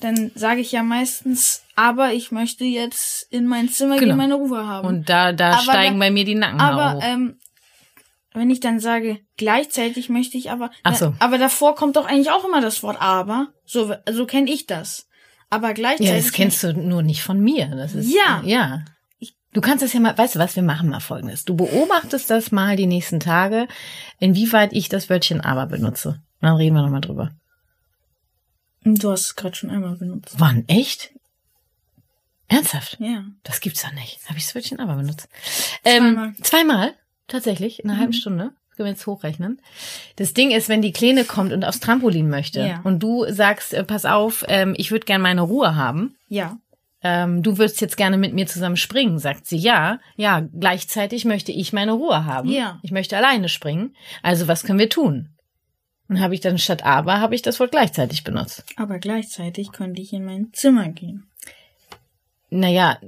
Speaker 2: dann sage ich ja meistens, aber ich möchte jetzt in mein Zimmer
Speaker 1: Genau.
Speaker 2: gehen, meine Ruhe haben.
Speaker 1: Und da, da
Speaker 2: Aber
Speaker 1: steigen
Speaker 2: da-
Speaker 1: bei mir die Nackenhaare
Speaker 2: aber
Speaker 1: hoch.
Speaker 2: ähm, wenn ich dann sage, gleichzeitig möchte ich aber,
Speaker 1: Ach so.
Speaker 2: aber davor kommt doch eigentlich auch immer das Wort aber. So, so kenne ich das. Aber gleichzeitig.
Speaker 1: Ja, das kennst du nur nicht von mir. Das ist,
Speaker 2: Ja.
Speaker 1: Ja. Du kannst das ja mal, weißt du was, wir machen mal folgendes. Du beobachtest das mal die nächsten Tage, inwieweit ich das Wörtchen aber benutze. Dann reden wir nochmal drüber.
Speaker 2: Du hast es gerade schon einmal benutzt.
Speaker 1: Wann? Echt? Ernsthaft?
Speaker 2: Ja.
Speaker 1: Das gibt's doch nicht. Habe ich das Wörtchen aber benutzt? Ähm,
Speaker 2: Zweimal.
Speaker 1: zweimal? Tatsächlich? In einer halben Stunde? Das können wir jetzt hochrechnen. Das Ding ist, wenn die Kleine kommt und aufs Trampolin möchte
Speaker 2: Ja.
Speaker 1: und du sagst, äh, pass auf, ähm, ich würde gern meine Ruhe haben,
Speaker 2: Ja.
Speaker 1: ähm, du würdest jetzt gerne mit mir zusammen springen, sagt sie ja. Ja, gleichzeitig möchte ich meine Ruhe haben.
Speaker 2: Ja.
Speaker 1: Ich möchte alleine springen. Also was können wir tun? Und habe ich dann statt aber, habe ich das Wort gleichzeitig benutzt.
Speaker 2: Aber gleichzeitig könnte ich in mein Zimmer gehen.
Speaker 1: Naja,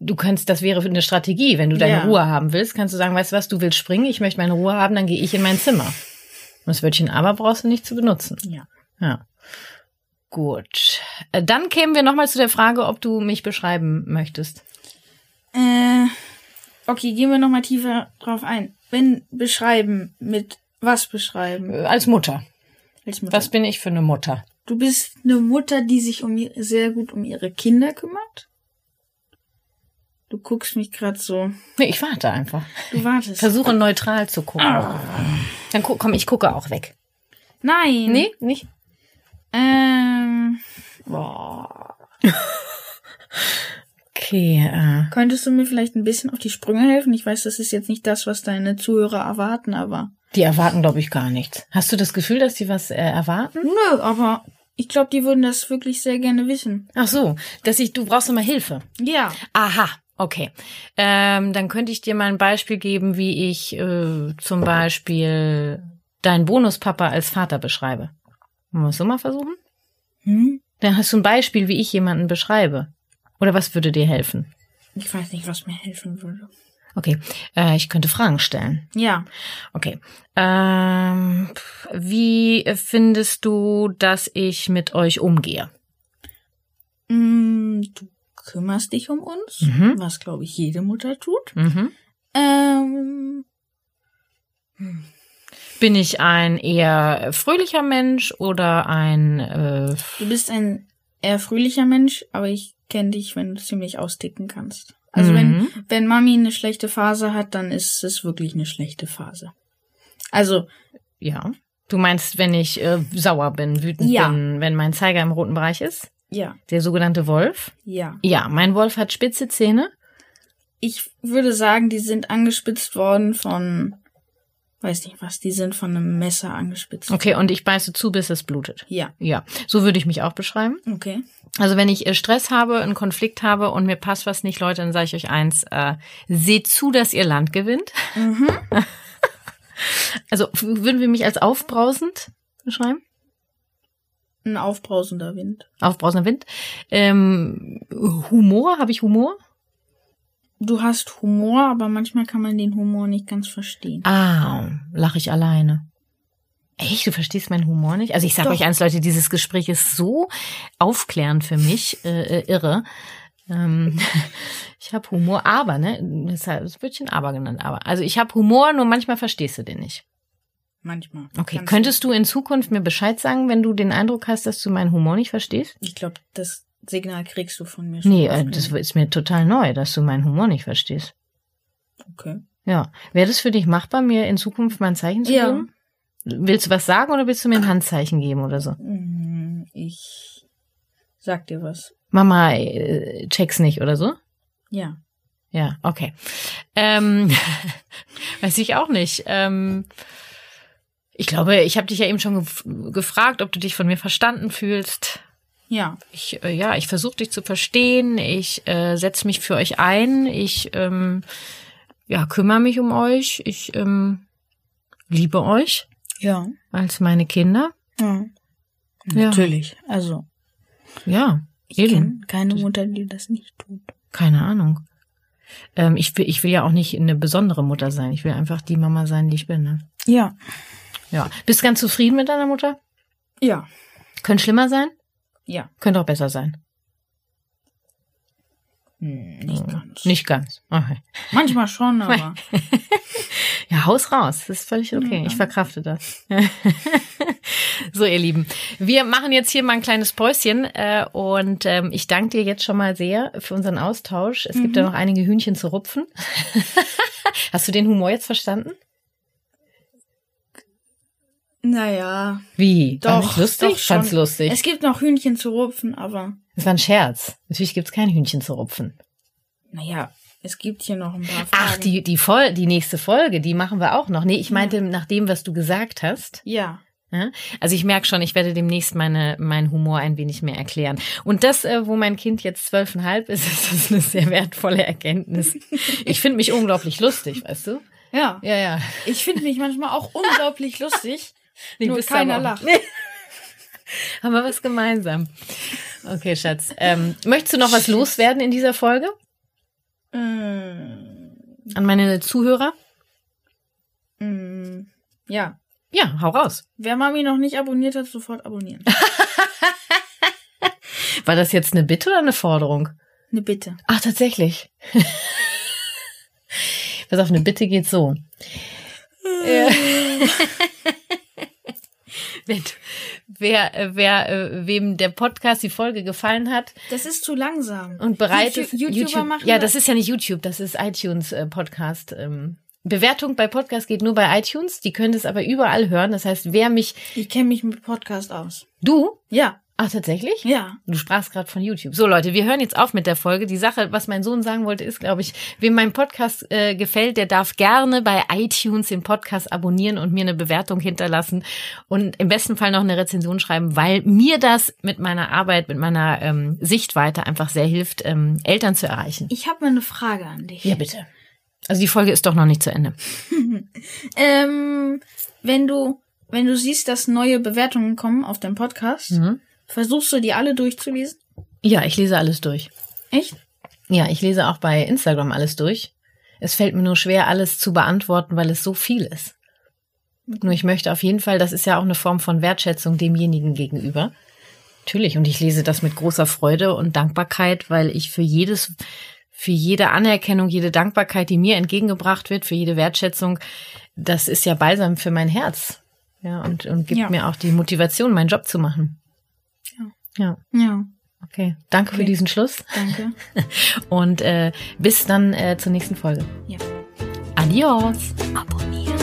Speaker 1: du kannst, das wäre eine Strategie. Wenn du deine
Speaker 2: Ja.
Speaker 1: Ruhe haben willst, kannst du sagen, weißt du was, du willst springen, ich möchte meine Ruhe haben, dann gehe ich in mein Zimmer. Und das Wörtchen aber brauchst du nicht zu benutzen.
Speaker 2: Ja.
Speaker 1: Ja. Gut. Äh, Dann kämen wir nochmal zu der Frage, ob du mich beschreiben möchtest.
Speaker 2: Äh, okay, gehen wir nochmal tiefer drauf ein. Wenn beschreiben, mit was beschreiben?
Speaker 1: Äh, Als Mutter.
Speaker 2: Als Mutter.
Speaker 1: Was bin ich für eine Mutter?
Speaker 2: Du bist eine Mutter, die sich um ihr, sehr gut um ihre Kinder kümmert? Du guckst mich gerade so.
Speaker 1: Nee, ich warte einfach.
Speaker 2: Du wartest.
Speaker 1: Versuche neutral zu gucken. Dann gu komm, ich gucke auch weg.
Speaker 2: Nein.
Speaker 1: Nee, nicht?
Speaker 2: Ähm,
Speaker 1: Okay, äh,
Speaker 2: könntest du mir vielleicht ein bisschen auf die Sprünge helfen? Ich weiß, das ist jetzt nicht das, was deine Zuhörer erwarten, aber.
Speaker 1: Die erwarten, glaube ich, gar nichts. Hast du das Gefühl, dass die was äh, erwarten?
Speaker 2: Nö, aber ich glaube, die würden das wirklich sehr gerne wissen.
Speaker 1: Ach so, dass ich, du brauchst immer Hilfe.
Speaker 2: Ja.
Speaker 1: Aha, okay. Ähm, dann könnte ich dir mal ein Beispiel geben, wie ich äh, zum Beispiel deinen Bonuspapa als Vater beschreibe. Wollen wir es so mal versuchen?
Speaker 2: Hm?
Speaker 1: Dann hast du ein Beispiel, wie ich jemanden beschreibe. Oder was würde dir helfen?
Speaker 2: Ich weiß nicht, was mir helfen würde.
Speaker 1: Okay, äh, ich könnte Fragen stellen.
Speaker 2: Ja.
Speaker 1: Okay. Ähm, wie findest du, dass ich mit euch umgehe?
Speaker 2: Mm, du kümmerst dich um uns,
Speaker 1: Mhm.
Speaker 2: was glaube ich jede Mutter tut.
Speaker 1: Mhm.
Speaker 2: Ähm,
Speaker 1: Bin ich ein eher fröhlicher Mensch oder ein äh,
Speaker 2: du bist ein eher fröhlicher Mensch, aber ich kenne dich, wenn du ziemlich austicken kannst. Also
Speaker 1: Mhm.
Speaker 2: wenn, wenn Mami eine schlechte Phase hat, dann ist es wirklich eine schlechte Phase. Also,
Speaker 1: ja? Du meinst, wenn ich äh, sauer bin, wütend
Speaker 2: Ja.
Speaker 1: bin, wenn mein Zeiger im roten Bereich ist?
Speaker 2: ja,
Speaker 1: Der sogenannte Wolf?
Speaker 2: ja.
Speaker 1: Ja, mein Wolf hat spitze Zähne.
Speaker 2: Ich würde sagen, die sind angespitzt worden von, weiß nicht was, die sind von einem Messer angespitzt.
Speaker 1: Okay, und ich beiße zu, bis es blutet.
Speaker 2: Ja,
Speaker 1: Ja, so würde ich mich auch beschreiben.
Speaker 2: okay.
Speaker 1: Also wenn ich äh, Stress habe, einen Konflikt habe und mir passt was nicht, Leute, dann sage ich euch eins, äh, seht zu, dass ihr Land gewinnt.
Speaker 2: Mhm.
Speaker 1: Also würden wir mich als aufbrausend beschreiben?
Speaker 2: Ein aufbrausender Wind.
Speaker 1: Aufbrausender Wind. Ähm, Humor, habe ich Humor?
Speaker 2: Du hast Humor, aber manchmal kann man den Humor nicht ganz verstehen.
Speaker 1: Ah, lache ich alleine. Echt? Du verstehst meinen Humor nicht? Also ich sage euch eins, Leute, dieses Gespräch ist so aufklärend für mich, äh, äh, irre. Ähm, ich habe Humor, aber, ne? Das wird schon aber genannt, aber. Also ich habe Humor, nur manchmal verstehst du den nicht.
Speaker 2: Manchmal.
Speaker 1: Okay, könntest du in Zukunft mir Bescheid sagen, wenn du den Eindruck hast, dass du meinen Humor nicht verstehst?
Speaker 2: Ich glaube, das Signal kriegst du von mir schon.
Speaker 1: Nee, äh, das ist mir total neu, dass du meinen Humor nicht verstehst.
Speaker 2: Okay.
Speaker 1: Ja. Wäre das für dich machbar, mir in Zukunft mal ein Zeichen zu
Speaker 2: Ja.
Speaker 1: geben? Willst du was sagen oder willst du mir ein Handzeichen geben oder so?
Speaker 2: Mm, Ich sag dir was.
Speaker 1: Mama, äh, check's nicht oder so?
Speaker 2: Ja.
Speaker 1: Ja, okay. Ähm, weiß ich auch nicht. Ähm, ich glaube, ich habe dich ja eben schon gef gefragt, ob du dich von mir verstanden fühlst.
Speaker 2: Ja.
Speaker 1: Ich, äh, ja, ich versuche dich zu verstehen. Ich äh, setze mich für euch ein. Ich ähm, ja, kümmere mich um euch. Ich ähm, liebe euch
Speaker 2: Ja.
Speaker 1: als meine Kinder.
Speaker 2: ja.
Speaker 1: Ja.
Speaker 2: Natürlich. Also,
Speaker 1: Ja,
Speaker 2: ich
Speaker 1: Eben.
Speaker 2: kenne keine Mutter, die das nicht tut.
Speaker 1: keine Ahnung. Ähm, ich, will, ich will ja auch nicht eine besondere Mutter sein. Ich will einfach die Mama sein, die ich bin. Ne?
Speaker 2: Ja.
Speaker 1: Ja. Bist ganz zufrieden mit deiner Mutter?
Speaker 2: Ja.
Speaker 1: Könnte schlimmer sein?
Speaker 2: Ja.
Speaker 1: Könnte auch besser sein.
Speaker 2: Hm, nicht ganz.
Speaker 1: Nicht ganz. Okay.
Speaker 2: Manchmal schon, aber.
Speaker 1: Ja, haus raus. Das ist völlig okay.
Speaker 2: Ja.
Speaker 1: Ich verkrafte das. so, ihr Lieben. Wir machen jetzt hier mal ein kleines Päuschen äh, und ähm, ich danke dir jetzt schon mal sehr für unseren Austausch. Es gibt ja noch einige Hühnchen zu rupfen. Hast du den Humor jetzt verstanden?
Speaker 2: Naja.
Speaker 1: Wie? War
Speaker 2: Doch,
Speaker 1: nicht lustig?
Speaker 2: doch schon.
Speaker 1: Fand's lustig.
Speaker 2: Es gibt noch Hühnchen zu rupfen, aber.
Speaker 1: Das war ein Scherz. Natürlich gibt's kein Hühnchen zu rupfen.
Speaker 2: Naja, es gibt hier noch ein paar Fragen.
Speaker 1: Ach, die, die, Vol die nächste Folge, die machen wir auch noch. Nee, ich meinte nach dem, was du gesagt hast.
Speaker 2: Ja.
Speaker 1: Ja? Also ich merke schon, ich werde demnächst meine, meinen Humor ein wenig mehr erklären. Und das, äh, wo mein Kind jetzt zwölfeinhalb ist, ist das eine sehr wertvolle Erkenntnis. Ich finde mich unglaublich lustig, weißt du?
Speaker 2: Ja.
Speaker 1: Ja, ja.
Speaker 2: Ich finde mich manchmal auch unglaublich lustig.
Speaker 1: Nee,
Speaker 2: Nur keiner lacht.
Speaker 1: Nee. Haben wir was gemeinsam. Okay, Schatz. Ähm, möchtest du noch was loswerden in dieser Folge
Speaker 2: Mm,
Speaker 1: an meine Zuhörer?
Speaker 2: mm, ja.
Speaker 1: Ja, hau raus.
Speaker 2: Wer Mami noch nicht abonniert hat, sofort abonnieren.
Speaker 1: War das jetzt eine Bitte oder eine Forderung?
Speaker 2: Eine Bitte.
Speaker 1: Ach, tatsächlich. Pass auf, eine Bitte geht so. Wenn, wer, äh, wer, äh, wem der Podcast, die Folge gefallen hat
Speaker 2: Das ist zu langsam.
Speaker 1: und bereit
Speaker 2: YouTube- YouTuber
Speaker 1: YouTube,
Speaker 2: machen
Speaker 1: ja,
Speaker 2: das.
Speaker 1: ist ja nicht YouTube, das ist iTunes äh, Podcast. Ähm, Bewertung bei Podcast geht nur bei iTunes. Die können es aber überall hören. Das heißt, wer mich,
Speaker 2: Ich kenne mich mit Podcast aus.
Speaker 1: du,
Speaker 2: Ja.
Speaker 1: Ach tatsächlich?
Speaker 2: Ja.
Speaker 1: Du sprachst gerade von YouTube. So Leute, wir hören jetzt auf mit der Folge. Die Sache, was mein Sohn sagen wollte, ist, glaube ich, wem mein Podcast äh, gefällt, der darf gerne bei iTunes den Podcast abonnieren und mir eine Bewertung hinterlassen und im besten Fall noch eine Rezension schreiben, weil mir das mit meiner Arbeit, mit meiner ähm, Sichtweite einfach sehr hilft, ähm, Eltern zu erreichen.
Speaker 2: Ich habe mal eine Frage an dich.
Speaker 1: Ja, bitte. Also die Folge ist doch noch nicht zu Ende.
Speaker 2: Ähm, wenn du, wenn du siehst, dass neue Bewertungen kommen auf deinem Podcast,
Speaker 1: Mhm.
Speaker 2: Versuchst du die alle durchzulesen?
Speaker 1: Ja, ich lese alles durch.
Speaker 2: Echt?
Speaker 1: Ja, ich lese auch bei Instagram alles durch. Es fällt mir nur schwer, alles zu beantworten, weil es so viel ist. Nur ich möchte auf jeden Fall, das ist ja auch eine Form von Wertschätzung demjenigen gegenüber. Natürlich, und ich lese das mit großer Freude und Dankbarkeit, weil ich für jedes, für jede Anerkennung, jede Dankbarkeit, die mir entgegengebracht wird, für jede Wertschätzung, das ist ja balsam für mein Herz. Ja, und, und gibt
Speaker 2: Ja.
Speaker 1: mir auch die Motivation, meinen Job zu machen.
Speaker 2: Ja.
Speaker 1: Ja,
Speaker 2: Ja.
Speaker 1: okay. Danke für
Speaker 2: Okay.
Speaker 1: diesen Schluss.
Speaker 2: Danke.
Speaker 1: Und äh, bis dann äh, zur nächsten Folge.
Speaker 2: Ja.
Speaker 1: Adios.
Speaker 2: Abonnieren.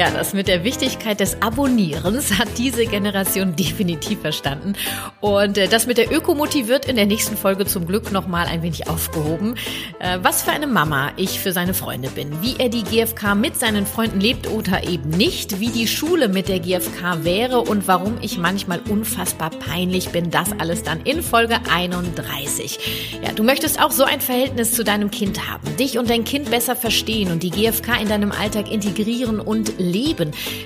Speaker 1: Ja, das mit der Wichtigkeit des Abonnierens hat diese Generation definitiv verstanden. Und äh, das mit der Ökomotiv wird in der nächsten Folge zum Glück nochmal ein wenig aufgehoben. Äh, was für eine Mama ich für seine Freunde bin, wie er die GfK mit seinen Freunden lebt oder eben nicht, wie die Schule mit der GfK wäre und warum ich manchmal unfassbar peinlich bin. Das alles dann in Folge 31. Ja, du möchtest auch so ein Verhältnis zu deinem Kind haben, dich und dein Kind besser verstehen und die GfK in deinem Alltag integrieren und.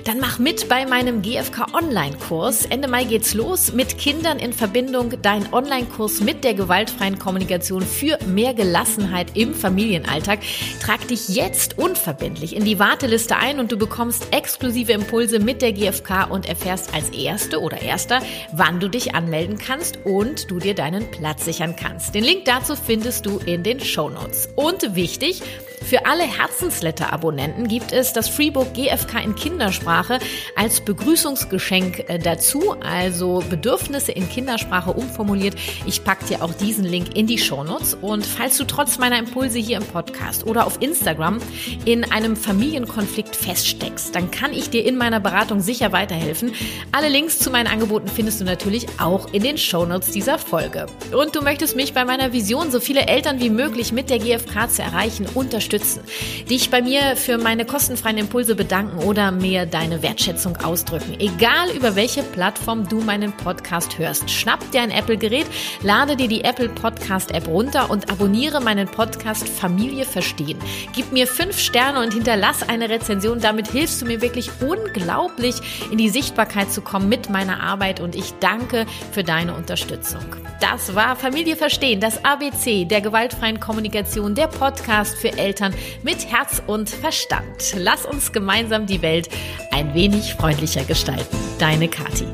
Speaker 1: Dann mach mit bei meinem GfK Online-Kurs. Ende Mai geht's los mit Kindern in Verbindung. Dein Online-Kurs mit der gewaltfreien Kommunikation für mehr Gelassenheit im Familienalltag. Trag dich jetzt unverbindlich in die Warteliste ein und du bekommst exklusive Impulse mit der GfK und erfährst als Erste oder Erster, wann du dich anmelden kannst und du dir deinen Platz sichern kannst. Den Link dazu findest du in den Show Notes. Und wichtig, für alle Herzensletter-Abonnenten gibt es das Freebook GfK GfK in Kindersprache als Begrüßungsgeschenk äh, dazu, also Bedürfnisse in Kindersprache umformuliert. Ich packe dir auch diesen Link in die Shownotes. Und falls du trotz meiner Impulse hier im Podcast oder auf Instagram in einem Familienkonflikt feststeckst, dann kann ich dir in meiner Beratung sicher weiterhelfen. Alle Links zu meinen Angeboten findest du natürlich auch in den Shownotes dieser Folge. Und du möchtest mich bei meiner Vision, so viele Eltern wie möglich mit der GfK zu erreichen, unterstützen, dich bei mir für meine kostenfreien Impulse bedanken oder mir deine Wertschätzung ausdrücken. Egal über welche Plattform du meinen Podcast hörst, schnapp dir ein Apple-Gerät, lade dir die Apple Podcast App runter und abonniere meinen Podcast Familie verstehen. Gib mir fünf Sterne und hinterlass eine Rezension. Damit hilfst du mir wirklich unglaublich in die Sichtbarkeit zu kommen mit meiner Arbeit und ich danke für deine Unterstützung. Das war Familie verstehen, das ABC der gewaltfreien Kommunikation, der Podcast für Eltern mit Herz und Verstand. Lass uns gemeinsam die Welt ein wenig freundlicher gestalten. Deine Kathi.